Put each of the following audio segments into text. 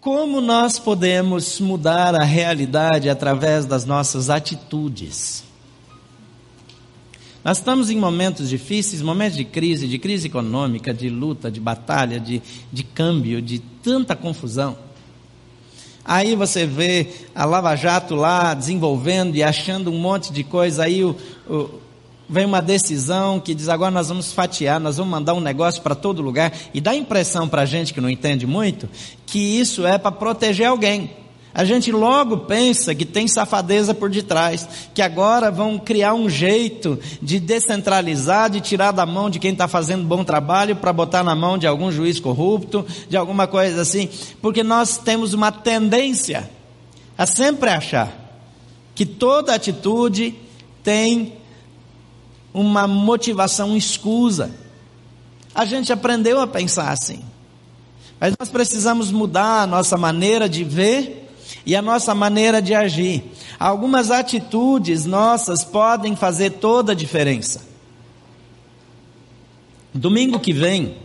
Como nós podemos mudar a realidade através das nossas atitudes? Nós estamos em momentos difíceis, momentos de crise, de crise econômica, de luta, de batalha, de, de câmbio, de tanta confusão. Aí você vê a Lava Jato lá desenvolvendo e achando um monte de coisa, aí o, o, vem uma decisão que diz agora nós vamos fatiar, nós vamos mandar um negócio para todo lugar, e dá a impressão para a gente que não entende muito, que isso é para proteger alguém. A gente logo pensa que tem safadeza por detrás, que agora vão criar um jeito de descentralizar, de tirar da mão de quem está fazendo bom trabalho para botar na mão de algum juiz corrupto, de alguma coisa assim, porque nós temos uma tendência a sempre achar que toda atitude tem uma motivação escusa. A gente aprendeu a pensar assim. Mas nós precisamos mudar a nossa maneira de ver e a nossa maneira de agir. Algumas atitudes nossas podem fazer toda a diferença. Domingo que vem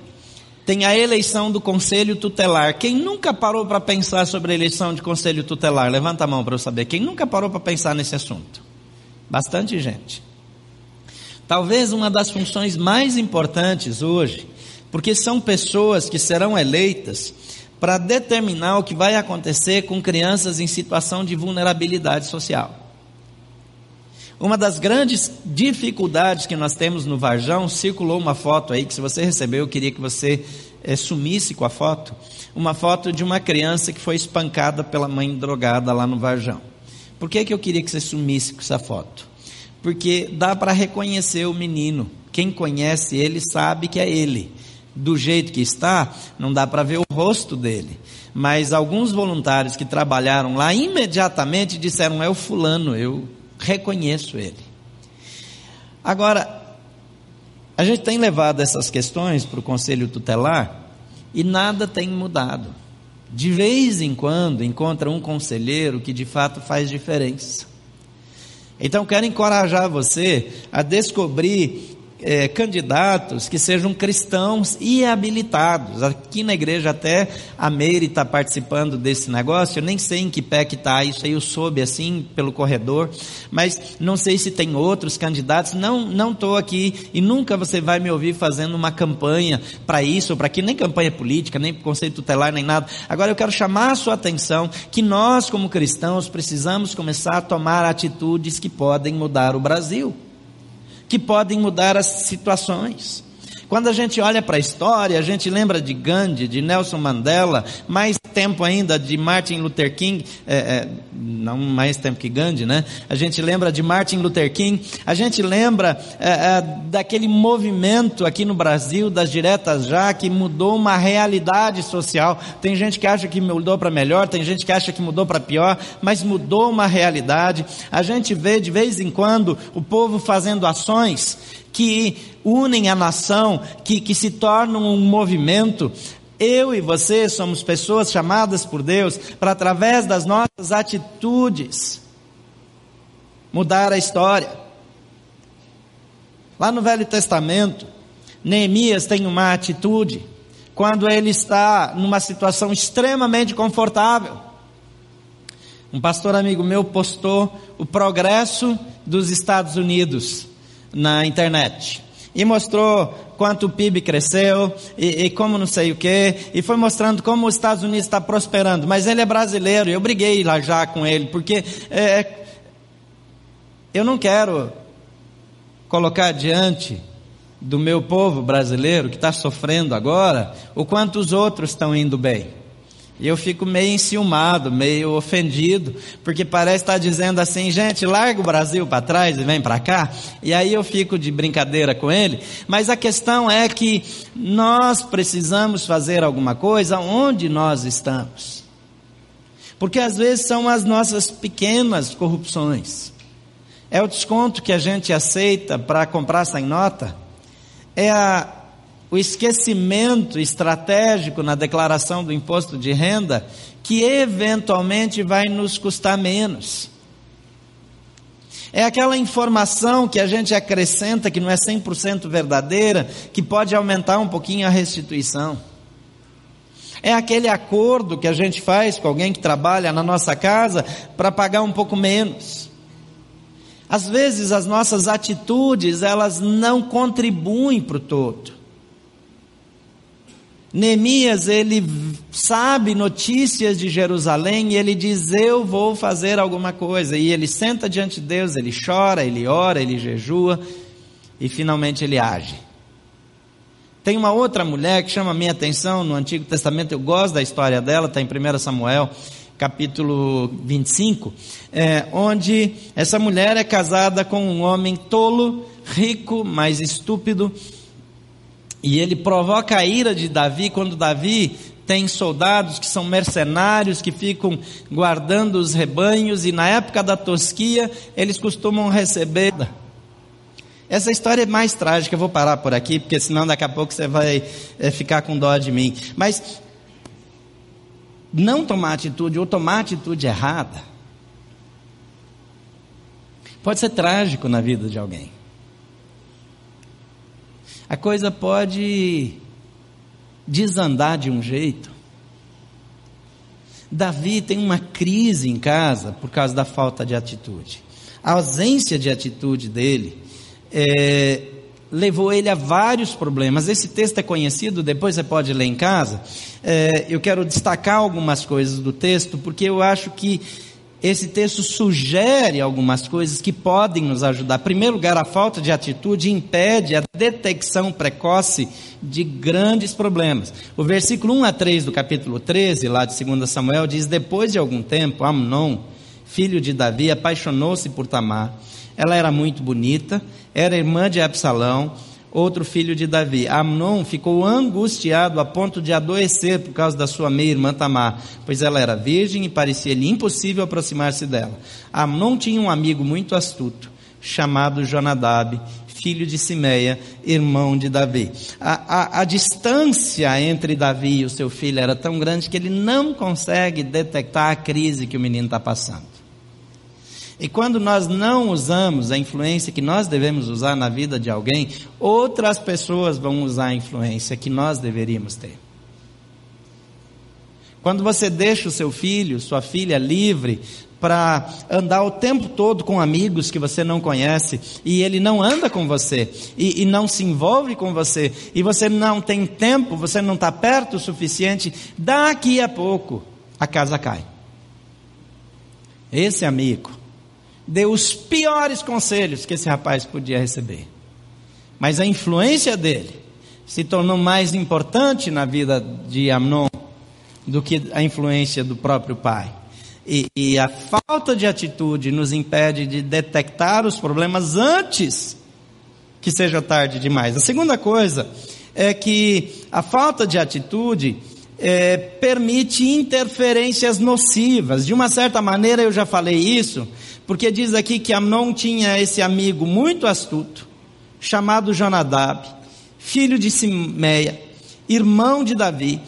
tem a eleição do conselho tutelar. Quem nunca parou para pensar sobre a eleição de conselho tutelar? Levanta a mão para eu saber. Quem nunca parou para pensar nesse assunto? Bastante gente. Talvez uma das funções mais importantes hoje, porque são pessoas que serão eleitas para determinar o que vai acontecer com crianças em situação de vulnerabilidade social. Uma das grandes dificuldades que nós temos no Varjão, circulou uma foto aí que se você recebeu, eu queria que você é, sumisse com a foto, uma foto de uma criança que foi espancada pela mãe drogada lá no Varjão. Por que, que eu queria que você sumisse com essa foto? Porque dá para reconhecer o menino. Quem conhece ele sabe que é ele do jeito que está, não dá para ver o rosto dele. Mas alguns voluntários que trabalharam lá imediatamente disseram: é o fulano, eu reconheço ele. Agora, a gente tem levado essas questões para o conselho tutelar e nada tem mudado. De vez em quando encontra um conselheiro que de fato faz diferença. Então, quero encorajar você a descobrir é, candidatos que sejam cristãos e habilitados. Aqui na igreja até a Meire está participando desse negócio, eu nem sei em que pé que está, isso aí eu soube assim pelo corredor, mas não sei se tem outros candidatos, não não estou aqui e nunca você vai me ouvir fazendo uma campanha para isso ou para aquilo, nem campanha política, nem conceito tutelar, nem nada. Agora eu quero chamar a sua atenção que nós como cristãos precisamos começar a tomar atitudes que podem mudar o Brasil que podem mudar as situações. Quando a gente olha para a história, a gente lembra de Gandhi, de Nelson Mandela, mais tempo ainda de Martin Luther King, é, é, não mais tempo que Gandhi, né? A gente lembra de Martin Luther King, a gente lembra é, é, daquele movimento aqui no Brasil, das diretas já, que mudou uma realidade social. Tem gente que acha que mudou para melhor, tem gente que acha que mudou para pior, mas mudou uma realidade. A gente vê de vez em quando o povo fazendo ações que unem a nação, que, que se tornam um movimento. Eu e você somos pessoas chamadas por Deus para, através das nossas atitudes, mudar a história. Lá no Velho Testamento, Neemias tem uma atitude quando ele está numa situação extremamente confortável. Um pastor amigo meu postou o progresso dos Estados Unidos na internet. E mostrou quanto o PIB cresceu e, e como não sei o que, e foi mostrando como os Estados Unidos está prosperando. Mas ele é brasileiro, eu briguei lá já com ele, porque é, eu não quero colocar diante do meu povo brasileiro que está sofrendo agora o quanto os outros estão indo bem. E eu fico meio enciumado, meio ofendido, porque parece estar dizendo assim, gente, larga o Brasil para trás e vem para cá. E aí eu fico de brincadeira com ele. Mas a questão é que nós precisamos fazer alguma coisa onde nós estamos. Porque às vezes são as nossas pequenas corrupções. É o desconto que a gente aceita para comprar sem nota. É a o esquecimento estratégico na declaração do imposto de renda, que eventualmente vai nos custar menos. É aquela informação que a gente acrescenta que não é 100% verdadeira, que pode aumentar um pouquinho a restituição. É aquele acordo que a gente faz com alguém que trabalha na nossa casa para pagar um pouco menos. Às vezes as nossas atitudes, elas não contribuem para o todo. Neemias, ele sabe notícias de Jerusalém e ele diz: Eu vou fazer alguma coisa. E ele senta diante de Deus, ele chora, ele ora, ele jejua e finalmente ele age. Tem uma outra mulher que chama a minha atenção no Antigo Testamento, eu gosto da história dela, está em 1 Samuel, capítulo 25, é, onde essa mulher é casada com um homem tolo, rico, mas estúpido, e ele provoca a ira de Davi quando Davi tem soldados que são mercenários, que ficam guardando os rebanhos, e na época da tosquia, eles costumam receber essa história é mais trágica, eu vou parar por aqui, porque senão daqui a pouco você vai é, ficar com dó de mim. Mas não tomar atitude ou tomar atitude errada pode ser trágico na vida de alguém. A coisa pode desandar de um jeito. Davi tem uma crise em casa por causa da falta de atitude. A ausência de atitude dele é, levou ele a vários problemas. Esse texto é conhecido, depois você pode ler em casa. É, eu quero destacar algumas coisas do texto, porque eu acho que esse texto sugere algumas coisas que podem nos ajudar. Em primeiro lugar, a falta de atitude impede a detecção precoce de grandes problemas. O versículo 1 a 3 do capítulo 13, lá de 2 Samuel, diz: Depois de algum tempo, Amnon, filho de Davi, apaixonou-se por Tamar ela era muito bonita, era irmã de Absalão, outro filho de Davi. Amnon ficou angustiado a ponto de adoecer por causa da sua meia-irmã Tamar, pois ela era virgem e parecia-lhe impossível aproximar-se dela. Amnon tinha um amigo muito astuto, chamado Jonadab, filho de Simeia, irmão de Davi. A, a, a, distância entre Davi e o seu filho era tão grande que ele não consegue detectar a crise que o menino está passando. E quando nós não usamos a influência que nós devemos usar na vida de alguém, outras pessoas vão usar a influência que nós deveríamos ter. Quando você deixa o seu filho, sua filha livre para andar o tempo todo com amigos que você não conhece e ele não anda com você e, e não se envolve com você e você não tem tempo, você não está perto o suficiente, daqui a pouco a casa cai. Esse amigo deu os piores conselhos que esse rapaz podia receber. Mas a influência dele se tornou mais importante na vida de Amnon do que a influência do próprio pai. E, e, a falta de atitude nos impede de detectar os problemas antes que seja tarde demais. A segunda coisa é que a falta de atitude é, permite interferências nocivas. De uma certa maneira, eu já falei isso, porque diz aqui que Amnon tinha esse amigo muito astuto, chamado Jonadab, filho de Simeia, irmão de Davi,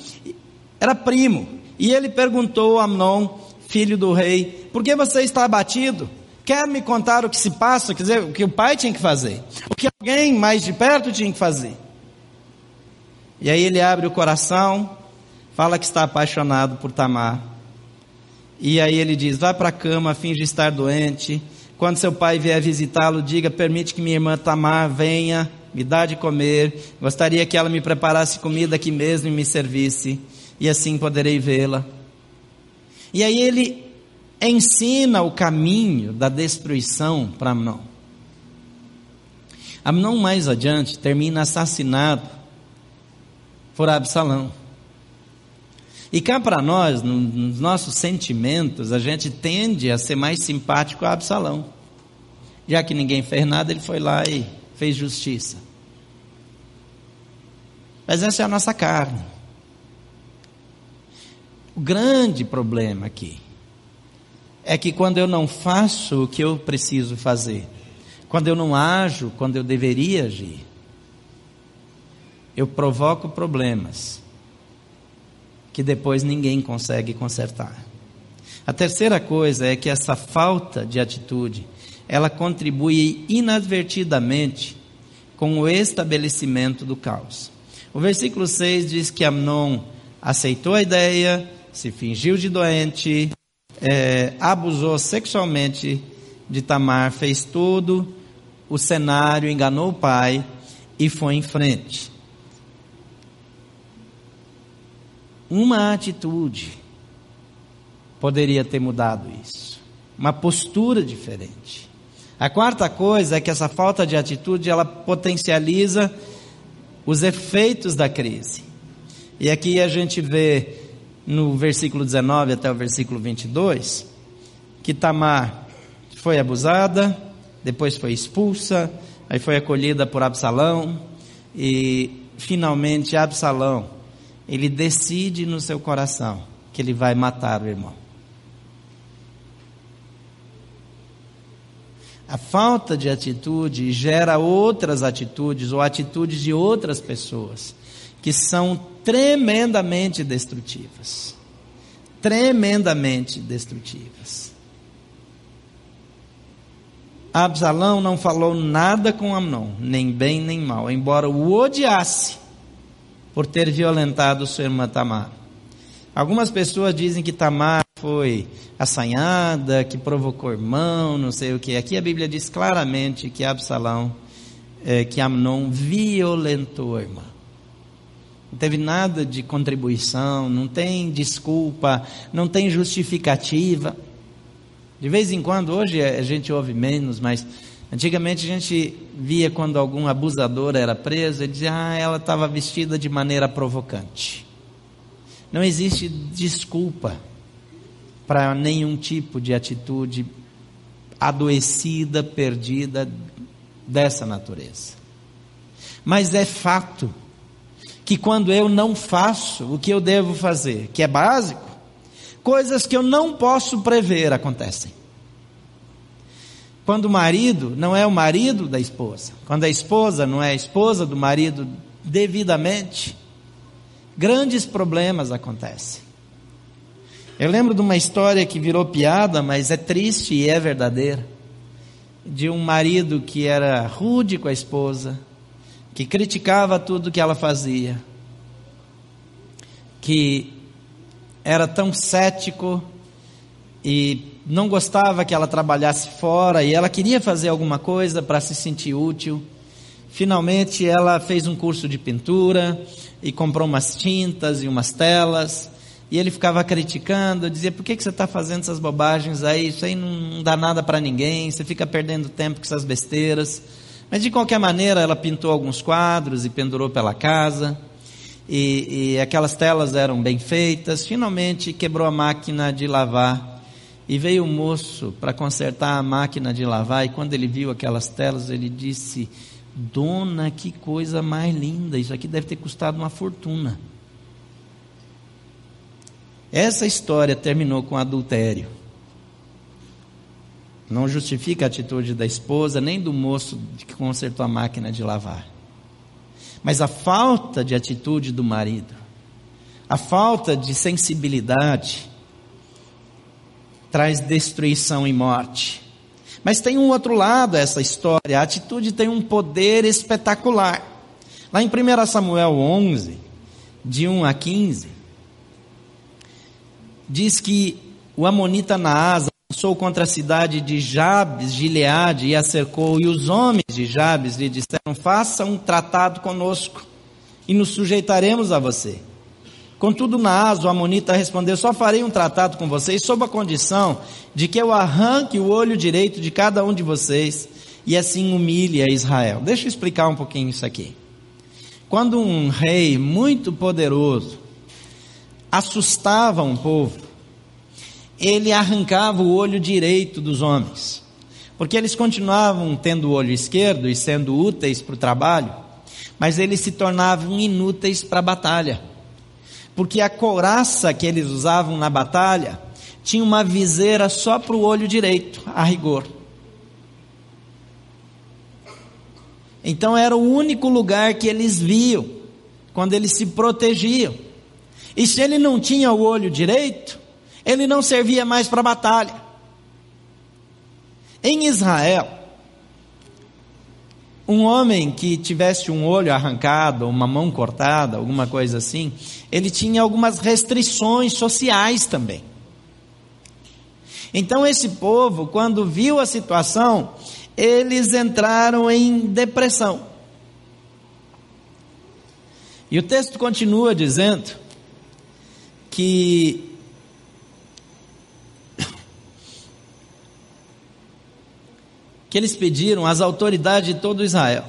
era primo. E ele perguntou a Amnon, filho do rei, por que você está abatido? Quer me contar o que se passa? Quer dizer, o que o pai tinha que fazer? O que alguém mais de perto tinha que fazer? E aí ele abre o coração, fala que está apaixonado por Tamar. E aí ele diz: vá para a cama, finge estar doente. Quando seu pai vier visitá-lo, diga: permite que minha irmã Tamar venha, me dá de comer. Gostaria que ela me preparasse comida aqui mesmo e me servisse, e assim poderei vê-la. E aí ele ensina o caminho da destruição para Amnon. Amnon, mais adiante, termina assassinado por Absalão. E cá para nós, nos nossos sentimentos, a gente tende a ser mais simpático a Absalão. Já que ninguém fez nada, ele foi lá e fez justiça. Mas essa é a nossa carne. O grande problema aqui é que quando eu não faço o que eu preciso fazer, quando eu não ajo quando eu deveria agir, eu provoco problemas que depois ninguém consegue consertar. A terceira coisa é que essa falta de atitude, ela contribui inadvertidamente com o estabelecimento do caos. O versículo 6 diz que Amnon aceitou a ideia, se fingiu de doente, é, abusou sexualmente de Tamar, fez tudo o cenário, enganou o pai e foi em frente. Uma atitude poderia ter mudado isso. Uma postura diferente. A quarta coisa é que essa falta de atitude ela potencializa os efeitos da crise. E aqui a gente vê no versículo 19 até o versículo 22 que Tamar foi abusada, depois foi expulsa, aí foi acolhida por Absalão e finalmente Absalão ele decide no seu coração que ele vai matar o irmão. A falta de atitude gera outras atitudes ou atitudes de outras pessoas que são tremendamente destrutivas. Tremendamente destrutivas. Absalão não falou nada com Amnon, nem bem nem mal, embora o odiasse por ter violentado sua irmã Tamar. Algumas pessoas dizem que Tamar foi assanhada, que provocou irmão, não sei o que. Aqui a Bíblia diz claramente que Absalão, é, que Amnon violentou a irmã. Não teve nada de contribuição, não tem desculpa, não tem justificativa. De vez em quando, hoje a gente ouve menos, mas antigamente a gente via quando algum abusador era preso, ele dizia, ah, ela estava vestida de maneira provocante. Não existe desculpa para nenhum tipo de atitude adoecida, perdida dessa natureza. Mas é fato que quando eu não faço o que eu devo fazer, que é básico, coisas que eu não posso prever acontecem. Quando o marido não é o marido da esposa, quando a esposa não é a esposa do marido devidamente, grandes problemas acontecem. Eu lembro de uma história que virou piada, mas é triste e é verdadeira. De um marido que era rude com a esposa, que criticava tudo que ela fazia, que era tão cético e não gostava que ela trabalhasse fora e ela queria fazer alguma coisa para se sentir útil. Finalmente ela fez um curso de pintura e comprou umas tintas e umas telas e ele ficava criticando, dizia: por que, que você está fazendo essas bobagens aí? Isso aí não dá nada para ninguém, você fica perdendo tempo com essas besteiras. Mas de qualquer maneira, ela pintou alguns quadros e pendurou pela casa. E, e aquelas telas eram bem feitas. Finalmente quebrou a máquina de lavar. E veio o moço para consertar a máquina de lavar. E quando ele viu aquelas telas, ele disse: Dona, que coisa mais linda! Isso aqui deve ter custado uma fortuna. Essa história terminou com adultério. Não justifica a atitude da esposa nem do moço que consertou a máquina de lavar. Mas a falta de atitude do marido, a falta de sensibilidade, traz destruição e morte. Mas tem um outro lado essa história. A atitude tem um poder espetacular. Lá em 1 Samuel 11, de 1 a 15, diz que o Amonita Naasa lançou contra a cidade de Jabes, Gileade, e a cercou, e os homens de Jabes lhe disseram: Faça um tratado conosco, e nos sujeitaremos a você. Contudo, Naas, o Amonita, respondeu: Só farei um tratado com vocês sob a condição de que eu arranque o olho direito de cada um de vocês e assim humilhe a Israel. Deixa eu explicar um pouquinho isso aqui. Quando um rei muito poderoso assustava um povo, ele arrancava o olho direito dos homens, porque eles continuavam tendo o olho esquerdo e sendo úteis para o trabalho, mas eles se tornavam inúteis para a batalha, porque a couraça que eles usavam na batalha tinha uma viseira só para o olho direito, a rigor. Então era o único lugar que eles viam quando eles se protegiam. E se ele não tinha o olho direito, ele não servia mais para a batalha. Em Israel, um homem que tivesse um olho arrancado, uma mão cortada, alguma coisa assim, ele tinha algumas restrições sociais também. Então, esse povo, quando viu a situação, eles entraram em depressão. E o texto continua dizendo que que eles pediram às autoridades de todo Israel.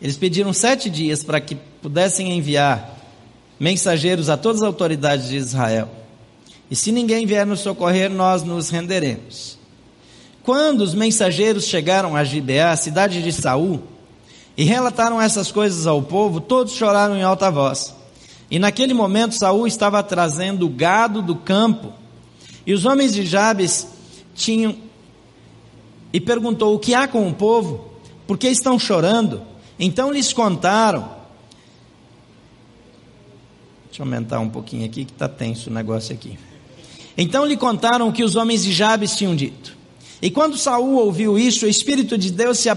Eles pediram sete dias para que pudessem enviar mensageiros a todas as autoridades de Israel. E se ninguém vier nos socorrer, nós nos renderemos. Quando os mensageiros chegaram a Gibeá, cidade de Saul, e relataram essas coisas ao povo, todos choraram em alta voz. E naquele momento Saul estava trazendo o gado do campo, e os homens de Jabes tinham e perguntou: O que há com o povo? Por que estão chorando? Então lhes contaram. Deixa eu aumentar um pouquinho aqui que está tenso o negócio aqui. Então lhe contaram o que os homens de Jabes tinham dito. E quando Saul ouviu isso, o Espírito de Deus se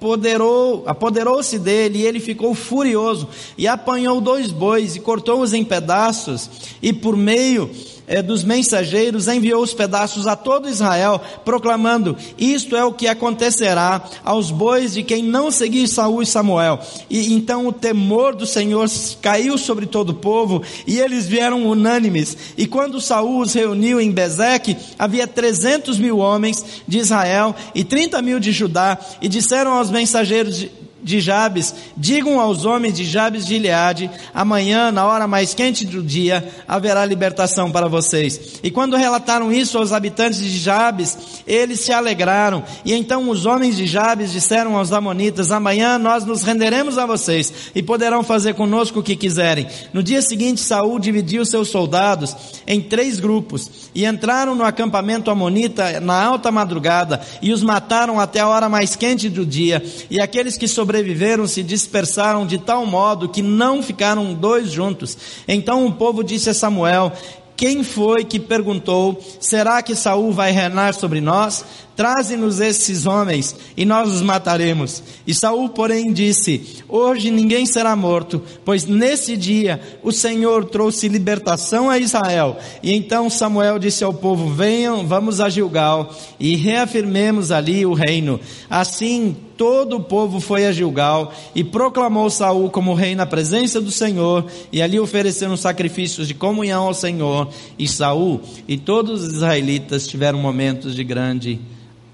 apoderou, apoderou-se dele e ele ficou furioso e apanhou dois bois e cortou-os em pedaços e por meio é, dos mensageiros, enviou os pedaços a todo Israel, proclamando: Isto é o que acontecerá aos bois de quem não seguir Saul e Samuel. E então o temor do Senhor caiu sobre todo o povo, e eles vieram unânimes. E quando Saul os reuniu em Bezeque, havia trezentos mil homens de Israel e trinta mil de Judá, e disseram aos mensageiros de Jabes, digam aos homens de Jabes de Gileade, amanhã, na hora mais quente do dia, haverá libertação para vocês. E quando relataram isso aos habitantes de Jabes, eles se alegraram. E então os homens de Jabes disseram aos amonitas, amanhã nós nos renderemos a vocês e poderão fazer conosco o que quiserem. No dia seguinte, Saul dividiu seus soldados em três grupos e entraram no acampamento amonita na alta madrugada e os mataram até a hora mais quente do dia. E aqueles que sobreviveram se dispersaram de tal modo que não ficaram dois juntos. Então o povo disse a Samuel: Quem foi que perguntou: Será que Saul vai reinar sobre nós? Traze-nos esses homens e nós os mataremos. E Saul, porém, disse: Hoje ninguém será morto, pois nesse dia o Senhor trouxe libertação a Israel. E então Samuel disse ao povo: Venham, vamos a Gilgal e reafirmemos ali o reino. Assim todo o povo foi a Gilgal e proclamou Saul como rei na presença do Senhor, e ali ofereceram sacrifícios de comunhão ao Senhor. E Saul e todos os israelitas tiveram momentos de grande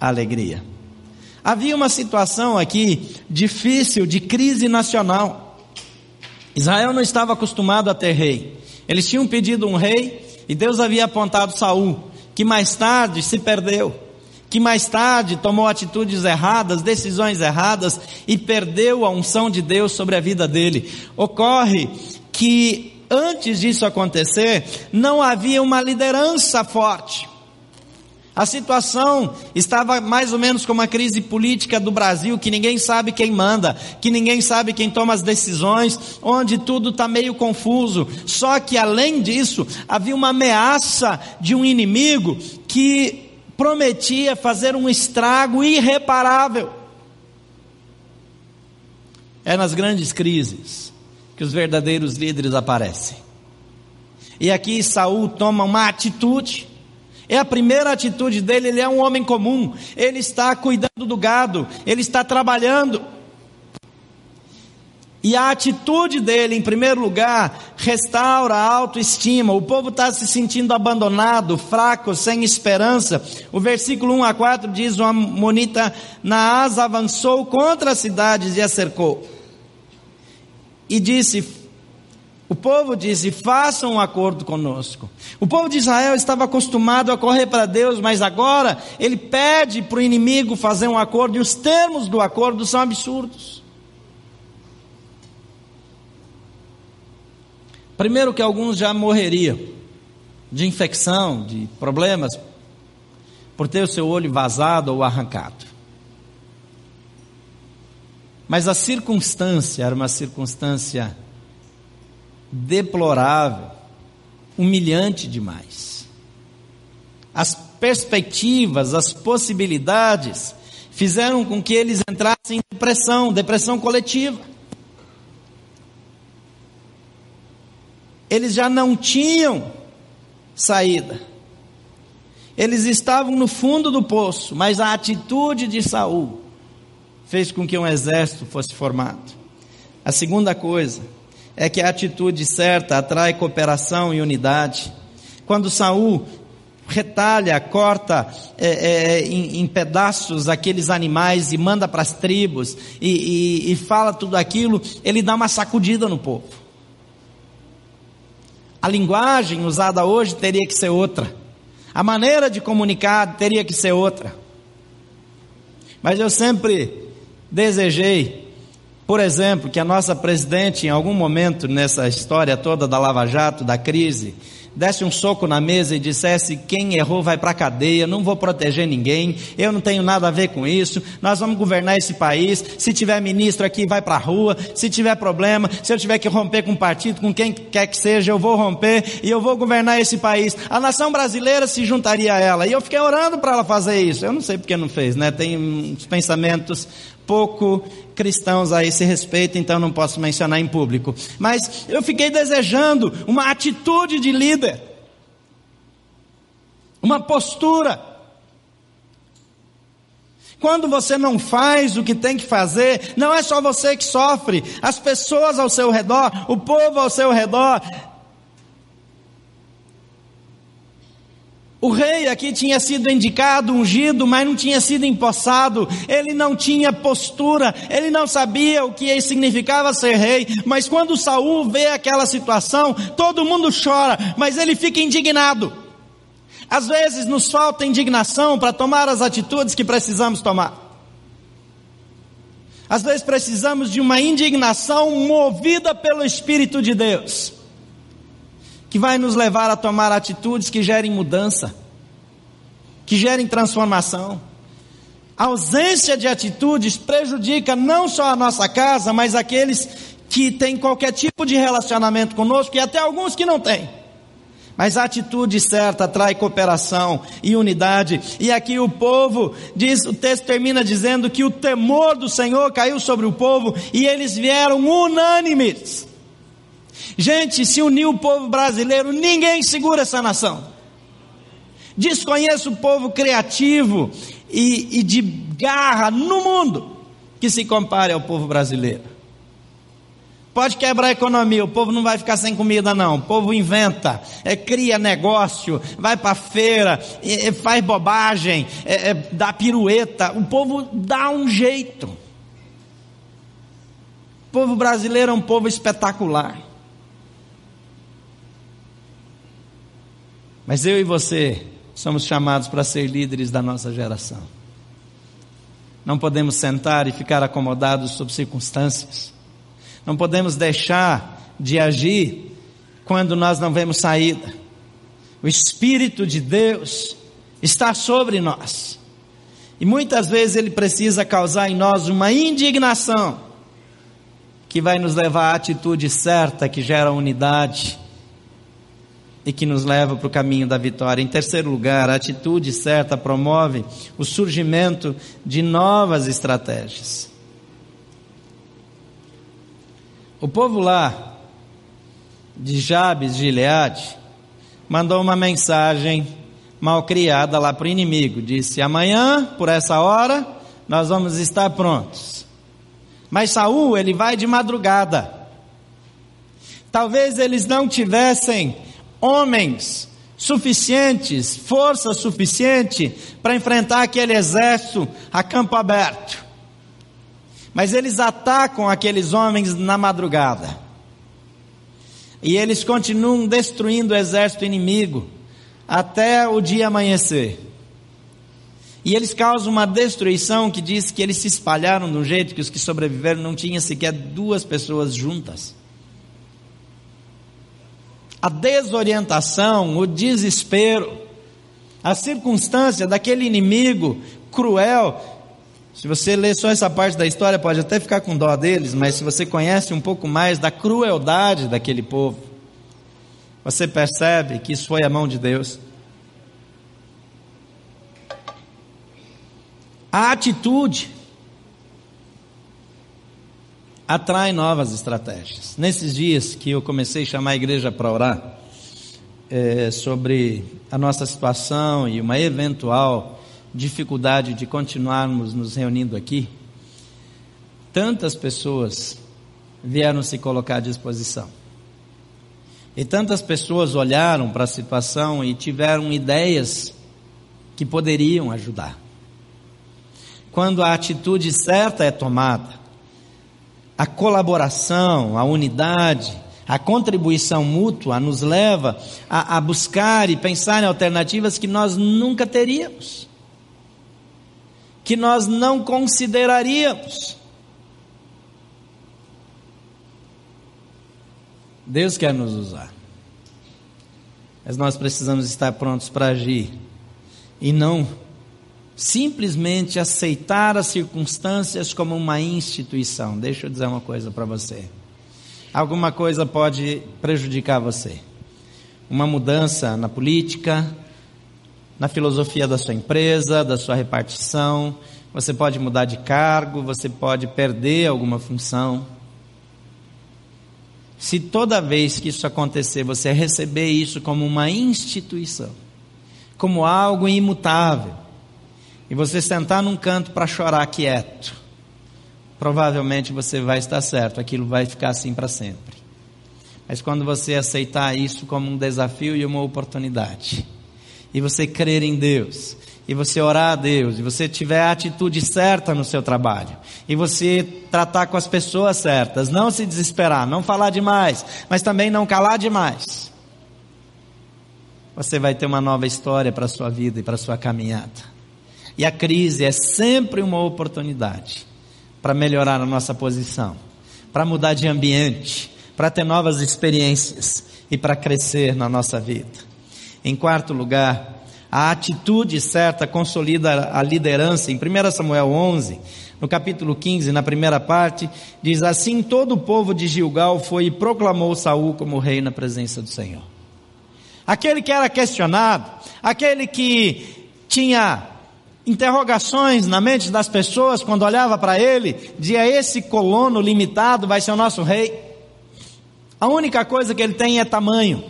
alegria. Havia uma situação aqui difícil de crise nacional. Israel não estava acostumado a ter rei. Eles tinham pedido um rei e Deus havia apontado Saul, que mais tarde se perdeu, que mais tarde tomou atitudes erradas, decisões erradas e perdeu a unção de Deus sobre a vida dele. Ocorre que antes disso acontecer, não havia uma liderança forte. A situação estava mais ou menos como a crise política do Brasil, que ninguém sabe quem manda, que ninguém sabe quem toma as decisões, onde tudo está meio confuso. Só que além disso, havia uma ameaça de um inimigo que prometia fazer um estrago irreparável. É nas grandes crises que os verdadeiros líderes aparecem. E aqui Saul toma uma atitude é a primeira atitude dele, ele é um homem comum, ele está cuidando do gado, ele está trabalhando. E a atitude dele, em primeiro lugar, restaura a autoestima. O povo está se sentindo abandonado, fraco, sem esperança. O versículo 1 a 4 diz: O Amonita Naás avançou contra as cidades e a cercou. E disse: o povo disse: façam um acordo conosco. O povo de Israel estava acostumado a correr para Deus, mas agora ele pede para o inimigo fazer um acordo e os termos do acordo são absurdos. Primeiro, que alguns já morreriam de infecção, de problemas, por ter o seu olho vazado ou arrancado. Mas a circunstância era uma circunstância deplorável, humilhante demais. As perspectivas, as possibilidades fizeram com que eles entrassem em depressão, depressão coletiva. Eles já não tinham saída. Eles estavam no fundo do poço, mas a atitude de Saul fez com que um exército fosse formado. A segunda coisa é que a atitude certa atrai cooperação e unidade. Quando Saul retalha, corta é, é, em, em, pedaços aqueles animais e manda para as tribos e, e, e fala tudo aquilo, ele dá uma sacudida no povo. A linguagem usada hoje teria que ser outra. A maneira de comunicar teria que ser outra. Mas eu sempre desejei, por exemplo, que a nossa presidente, em algum momento nessa história toda da Lava Jato, da crise, desse um soco na mesa e dissesse: quem errou vai para a cadeia, não vou proteger ninguém, eu não tenho nada a ver com isso, nós vamos governar esse país. Se tiver ministro aqui, vai para a rua. Se tiver problema, se eu tiver que romper com um partido, com quem quer que seja, eu vou romper e eu vou governar esse país. A nação brasileira se juntaria a ela. E eu fiquei orando para ela fazer isso. Eu não sei porque não fez, né? Tem uns pensamentos pouco cristãos a esse respeito, então não posso mencionar em público. Mas eu fiquei desejando uma atitude de líder, uma postura. Quando você não faz o que tem que fazer, não é só você que sofre, as pessoas ao seu redor, o povo ao seu redor, O rei aqui tinha sido indicado, ungido, mas não tinha sido empossado. Ele não tinha postura, ele não sabia o que significava ser rei. Mas quando Saul vê aquela situação, todo mundo chora, mas ele fica indignado. Às vezes nos falta indignação para tomar as atitudes que precisamos tomar. Às vezes precisamos de uma indignação movida pelo Espírito de Deus que vai nos levar a tomar atitudes que gerem mudança, que gerem transformação. A ausência de atitudes prejudica não só a nossa casa, mas aqueles que têm qualquer tipo de relacionamento conosco e até alguns que não têm. Mas a atitude certa atrai cooperação e unidade. E aqui o povo diz, o texto termina dizendo que o temor do Senhor caiu sobre o povo e eles vieram unânimes. Gente, se uniu o povo brasileiro, ninguém segura essa nação. Desconheço o povo criativo e, e de garra no mundo que se compare ao povo brasileiro. Pode quebrar a economia, o povo não vai ficar sem comida, não. O povo inventa, é, cria negócio, vai para feira, é, faz bobagem, é, dá pirueta. O povo dá um jeito. O povo brasileiro é um povo espetacular. Mas eu e você somos chamados para ser líderes da nossa geração. Não podemos sentar e ficar acomodados sob circunstâncias. Não podemos deixar de agir quando nós não vemos saída. O Espírito de Deus está sobre nós. E muitas vezes ele precisa causar em nós uma indignação que vai nos levar à atitude certa que gera unidade e que nos leva para o caminho da vitória. Em terceiro lugar, a atitude certa promove o surgimento de novas estratégias. O povo lá de Jabes de Gileade mandou uma mensagem mal criada lá para o inimigo. Disse: amanhã, por essa hora, nós vamos estar prontos. Mas Saul, ele vai de madrugada. Talvez eles não tivessem homens suficientes, força suficiente para enfrentar aquele exército a campo aberto. Mas eles atacam aqueles homens na madrugada. E eles continuam destruindo o exército inimigo até o dia amanhecer. E eles causam uma destruição que diz que eles se espalharam de um jeito que os que sobreviveram não tinham sequer duas pessoas juntas a desorientação, o desespero, a circunstância daquele inimigo cruel. Se você ler só essa parte da história, pode até ficar com dó deles, mas se você conhece um pouco mais da crueldade daquele povo, você percebe que isso foi a mão de Deus. A atitude atrai novas estratégias. Nesses dias que eu comecei a chamar a igreja para orar é, sobre a nossa situação e uma eventual dificuldade de continuarmos nos reunindo aqui, tantas pessoas vieram se colocar à disposição. E tantas pessoas olharam para a situação e tiveram ideias que poderiam ajudar. Quando a atitude certa é tomada, a colaboração, a unidade, a contribuição mútua nos leva a, a, buscar e pensar em alternativas que nós nunca teríamos, que nós não consideraríamos. Deus quer nos usar, mas nós precisamos estar prontos para agir e não simplesmente aceitar as circunstâncias como uma instituição. Deixa eu dizer uma coisa para você. Alguma coisa pode prejudicar você. Uma mudança na política, na filosofia da sua empresa, da sua repartição, você pode mudar de cargo, você pode perder alguma função. Se toda vez que isso acontecer, você receber isso como uma instituição, como algo imutável, e você sentar num canto para chorar quieto, provavelmente você vai estar certo, aquilo vai ficar assim para sempre. Mas quando você aceitar isso como um desafio e uma oportunidade, e você crer em Deus, e você orar a Deus, e você tiver a atitude certa no seu trabalho, e você tratar com as pessoas certas, não se desesperar, não falar demais, mas também não calar demais, você vai ter uma nova história para a sua vida e para a sua caminhada. E a crise é sempre uma oportunidade para melhorar a nossa posição, para mudar de ambiente, para ter novas experiências e para crescer na nossa vida. Em quarto lugar, a atitude certa consolida a liderança. Em 1 Samuel 11, no capítulo 15, na primeira parte, diz assim: todo o povo de Gilgal foi e proclamou Saul como rei na presença do Senhor. Aquele que era questionado, aquele que tinha interrogações na mente das pessoas quando olhava para ele, dizia: esse colono limitado vai ser o nosso rei. A única coisa que ele tem é tamanho.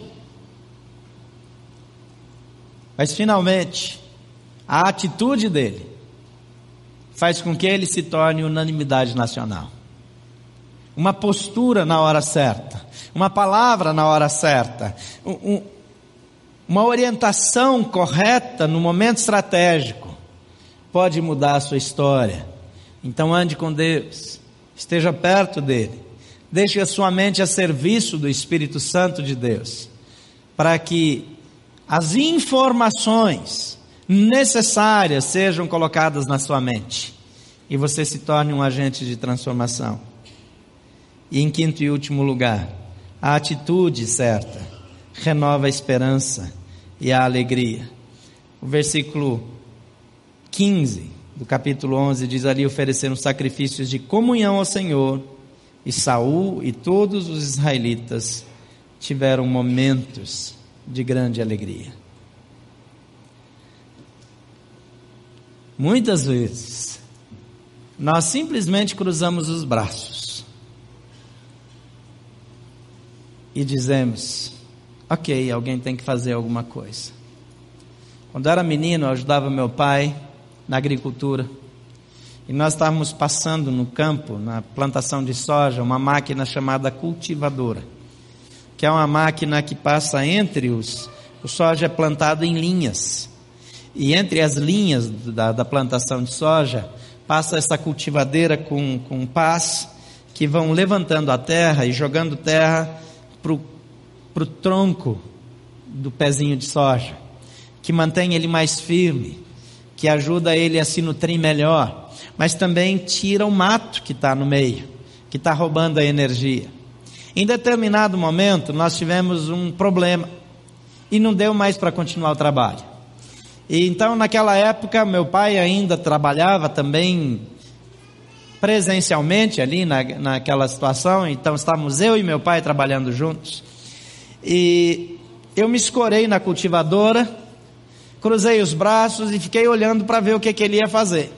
Mas finalmente, a atitude dele faz com que ele se torne unanimidade nacional. Uma postura na hora certa, uma palavra na hora certa, um, uma orientação correta no momento estratégico pode mudar a sua história. Então ande com Deus, esteja perto dele, deixe a sua mente a serviço do Espírito Santo de Deus, para que as informações necessárias sejam colocadas na sua mente e você se torne um agente de transformação. E em quinto e último lugar, a atitude certa renova a esperança e a alegria. O versículo 15 do capítulo 11 diz ali ofereceram sacrifícios de comunhão ao Senhor e Saul e todos os israelitas tiveram momentos de grande alegria. Muitas vezes nós simplesmente cruzamos os braços e dizemos: Ok, alguém tem que fazer alguma coisa. Quando eu era menino, eu ajudava meu pai na agricultura. E nós estávamos passando no campo, na plantação de soja, uma máquina chamada cultivadora, que é uma máquina que passa entre os. O soja é plantado em linhas. E entre as linhas da, da plantação de soja, passa essa cultivadeira com, com pás que vão levantando a terra e jogando terra para o tronco do pezinho de soja, que mantém ele mais firme que ajuda ele a se nutrir melhor, mas também tira o mato que está no meio, que está roubando a energia. Em determinado momento, nós tivemos um problema e não deu mais para continuar o trabalho. E então, naquela época, meu pai ainda trabalhava também presencialmente ali na, naquela situação, então estávamos eu e meu pai trabalhando juntos. E eu me escorei na cultivadora cruzei os braços e fiquei olhando para ver o que, que ele ia fazer.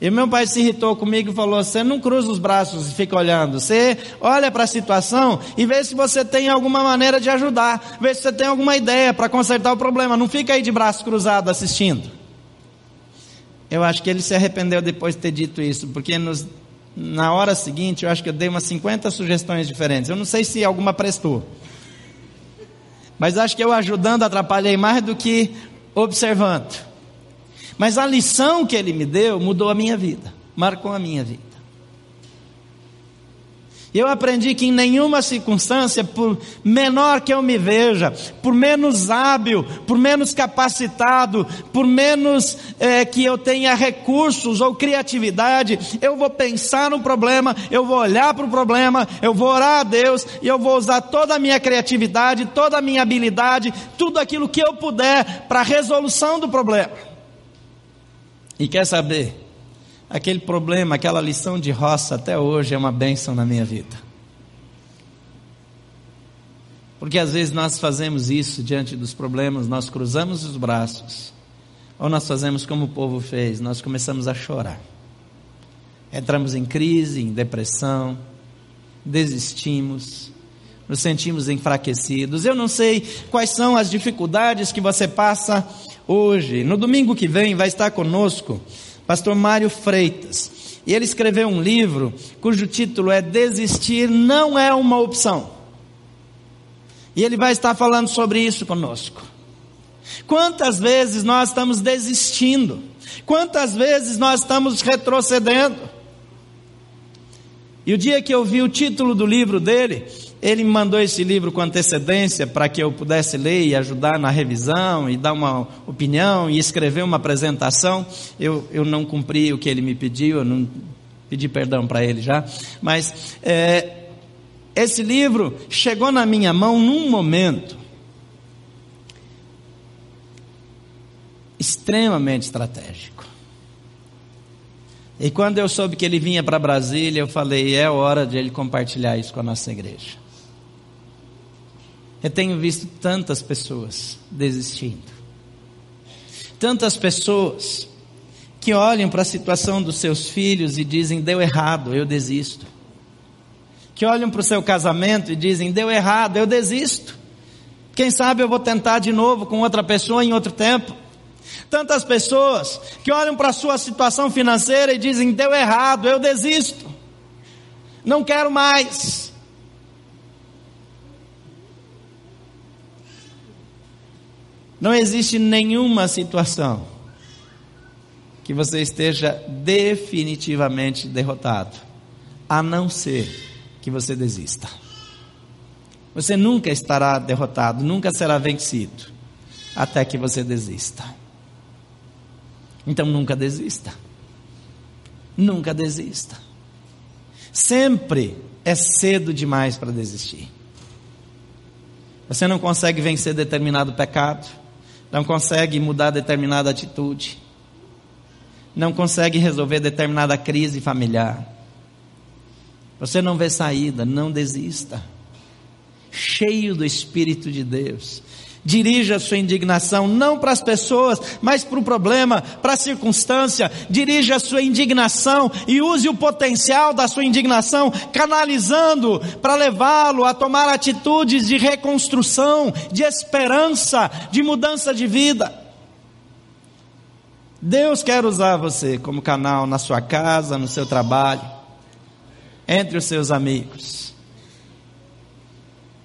E meu pai se irritou comigo e falou: Você não cruza os braços e fica olhando. Você olha para a situação e vê se você tem alguma maneira de ajudar. Vê se você tem alguma ideia para consertar o problema. Não fica aí de braço cruzado assistindo. Eu acho que ele se arrependeu depois de ter dito isso, porque nos, na hora seguinte eu acho que eu dei umas 50 sugestões diferentes. Eu não sei se alguma prestou. Mas acho que eu ajudando atrapalhei mais do que observando. Mas a lição que ele me deu mudou a minha vida, marcou a minha vida. Eu aprendi que em nenhuma circunstância, por menor que eu me veja, por menos hábil, por menos capacitado, por menos é, que eu tenha recursos ou criatividade, eu vou pensar no problema, eu vou olhar para o problema, eu vou orar a Deus e eu vou usar toda a minha criatividade, toda a minha habilidade, tudo aquilo que eu puder para a resolução do problema. E quer saber? Aquele problema, aquela lição de roça até hoje é uma bênção na minha vida. Porque às vezes nós fazemos isso diante dos problemas, nós cruzamos os braços, ou nós fazemos como o povo fez, nós começamos a chorar. Entramos em crise, em depressão, desistimos, nos sentimos enfraquecidos. Eu não sei quais são as dificuldades que você passa hoje. No domingo que vem vai estar conosco pastor Mário Freitas. E ele escreveu um livro cujo título é Desistir não é uma opção. E ele vai estar falando sobre isso conosco. Quantas vezes nós estamos desistindo? Quantas vezes nós estamos retrocedendo? E o dia que eu vi o título do livro dele, ele me mandou esse livro com antecedência para que eu pudesse ler e ajudar na revisão e dar uma opinião e escrever uma apresentação. Eu, eu não cumpri o que ele me pediu, eu não pedi perdão para ele já. Mas é, esse livro chegou na minha mão num momento extremamente estratégico. E quando eu soube que ele vinha para Brasília, eu falei: é hora de ele compartilhar isso com a nossa igreja. Eu tenho visto tantas pessoas desistindo. Tantas pessoas que olham para a situação dos seus filhos e dizem: deu errado, eu desisto. Que olham para o seu casamento e dizem: deu errado, eu desisto. Quem sabe eu vou tentar de novo com outra pessoa em outro tempo. Tantas pessoas que olham para a sua situação financeira e dizem: deu errado, eu desisto. Não quero mais. Não existe nenhuma situação que você esteja definitivamente derrotado, a não ser que você desista. Você nunca estará derrotado, nunca será vencido, até que você desista. Então nunca desista. Nunca desista. Sempre é cedo demais para desistir. Você não consegue vencer determinado pecado não consegue mudar determinada atitude, não consegue resolver determinada crise familiar. Você não vê saída, não desista. Cheio do Espírito de Deus, Dirija a sua indignação não para as pessoas, mas para o problema, para a circunstância. Dirija a sua indignação e use o potencial da sua indignação, canalizando para levá-lo a tomar atitudes de reconstrução, de esperança, de mudança de vida. Deus quer usar você como canal na sua casa, no seu trabalho, entre os seus amigos.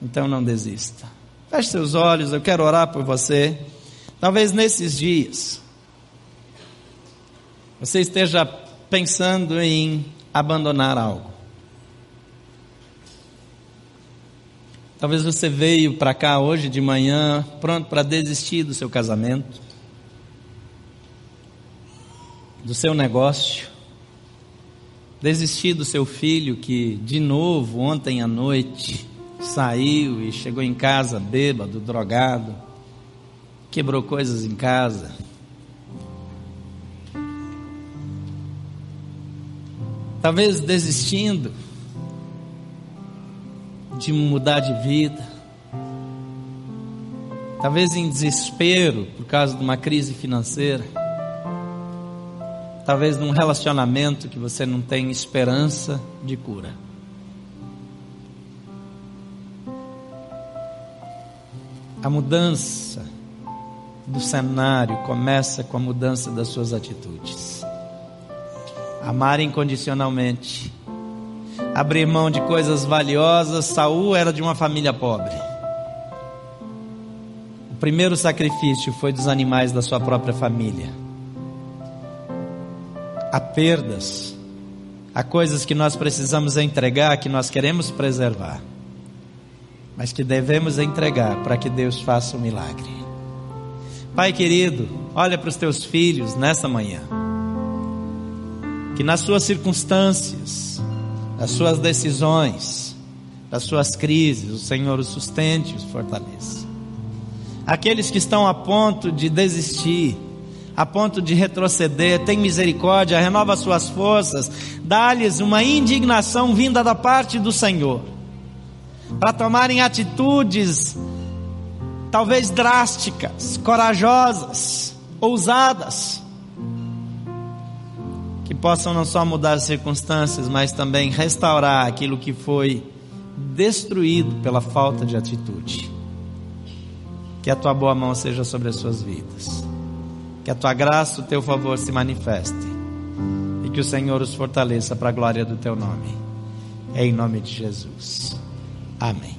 Então não desista. Feche seus olhos, eu quero orar por você. Talvez nesses dias você esteja pensando em abandonar algo. Talvez você veio para cá hoje de manhã pronto para desistir do seu casamento, do seu negócio, desistir do seu filho que de novo ontem à noite saiu e chegou em casa bêbado, drogado, quebrou coisas em casa. Talvez desistindo de mudar de vida. Talvez em desespero por causa de uma crise financeira. talvez num relacionamento que você não tem esperança de cura. A mudança do cenário começa com a mudança das suas atitudes. Amar incondicionalmente. Abrir mão de coisas valiosas. Saul era de uma família pobre. O primeiro sacrifício foi dos animais da sua própria família. Há perdas. Há coisas que nós precisamos entregar, que nós queremos preservar. Mas que devemos entregar para que Deus faça um milagre. Pai querido, olha para os teus filhos nessa manhã. Que nas suas circunstâncias, nas suas decisões, nas suas crises, o Senhor os sustente e os fortaleça. Aqueles que estão a ponto de desistir, a ponto de retroceder, tem misericórdia, renova suas forças, dá-lhes uma indignação vinda da parte do Senhor, para tomarem atitudes talvez drásticas, corajosas, ousadas, que possam não só mudar as circunstâncias, mas também restaurar aquilo que foi destruído pela falta de atitude. Que a tua boa mão seja sobre as suas vidas. Que a tua graça, o teu favor se manifestem. E que o Senhor os fortaleça para a glória do teu nome. Em nome de Jesus. Amém.